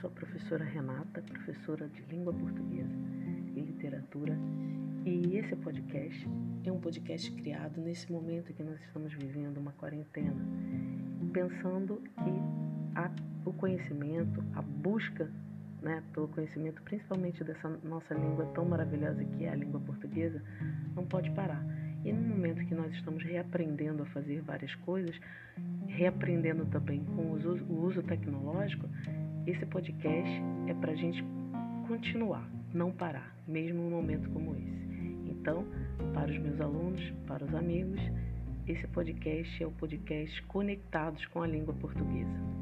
sou a professora Renata, professora de língua portuguesa e literatura, e esse podcast é um podcast criado nesse momento que nós estamos vivendo uma quarentena, pensando que a, o conhecimento, a busca né, pelo conhecimento, principalmente dessa nossa língua tão maravilhosa que é a língua portuguesa, não pode parar. E no momento que nós estamos reaprendendo a fazer várias coisas, reaprendendo também com o uso, o uso tecnológico, esse podcast é para a gente continuar, não parar, mesmo num momento como esse. Então, para os meus alunos, para os amigos, esse podcast é o podcast Conectados com a Língua Portuguesa.